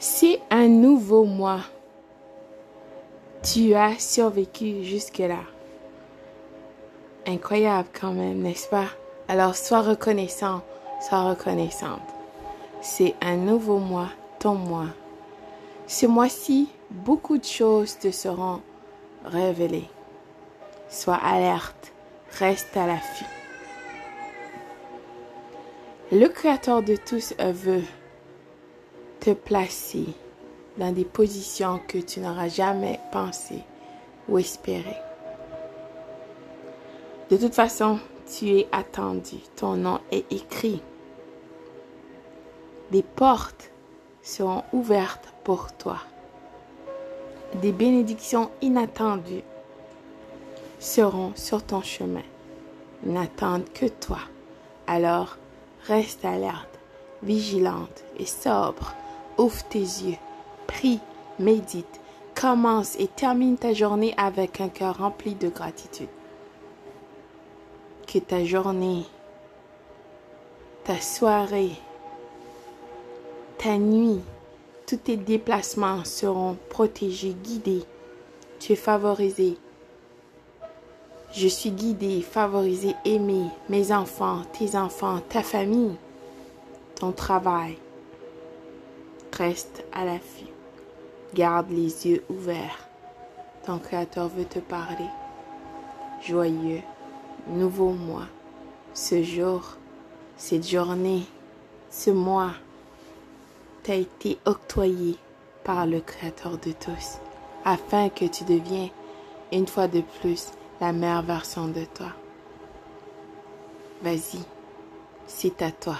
C'est un nouveau mois. Tu as survécu jusque-là. Incroyable quand même, n'est-ce pas? Alors sois reconnaissant, sois reconnaissante. C'est un nouveau mois, ton mois. Ce mois-ci, beaucoup de choses te seront révélées. Sois alerte, reste à l'affût. Le Créateur de tous veut te placer dans des positions que tu n'auras jamais pensé ou espéré. De toute façon, tu es attendu, ton nom est écrit. Des portes seront ouvertes pour toi. Des bénédictions inattendues seront sur ton chemin. N'attendent que toi. Alors, reste alerte, vigilante et sobre Ouvre tes yeux, prie, médite, commence et termine ta journée avec un cœur rempli de gratitude. Que ta journée, ta soirée, ta nuit, tous tes déplacements seront protégés, guidés. Tu es favorisé. Je suis guidé, favorisé, aimé, mes enfants, tes enfants, ta famille, ton travail, Reste à l'affût. Garde les yeux ouverts. Ton Créateur veut te parler. Joyeux, nouveau mois. Ce jour, cette journée, ce mois t'a été octroyé par le Créateur de tous, afin que tu deviens une fois de plus la meilleure version de toi. Vas-y, c'est à toi.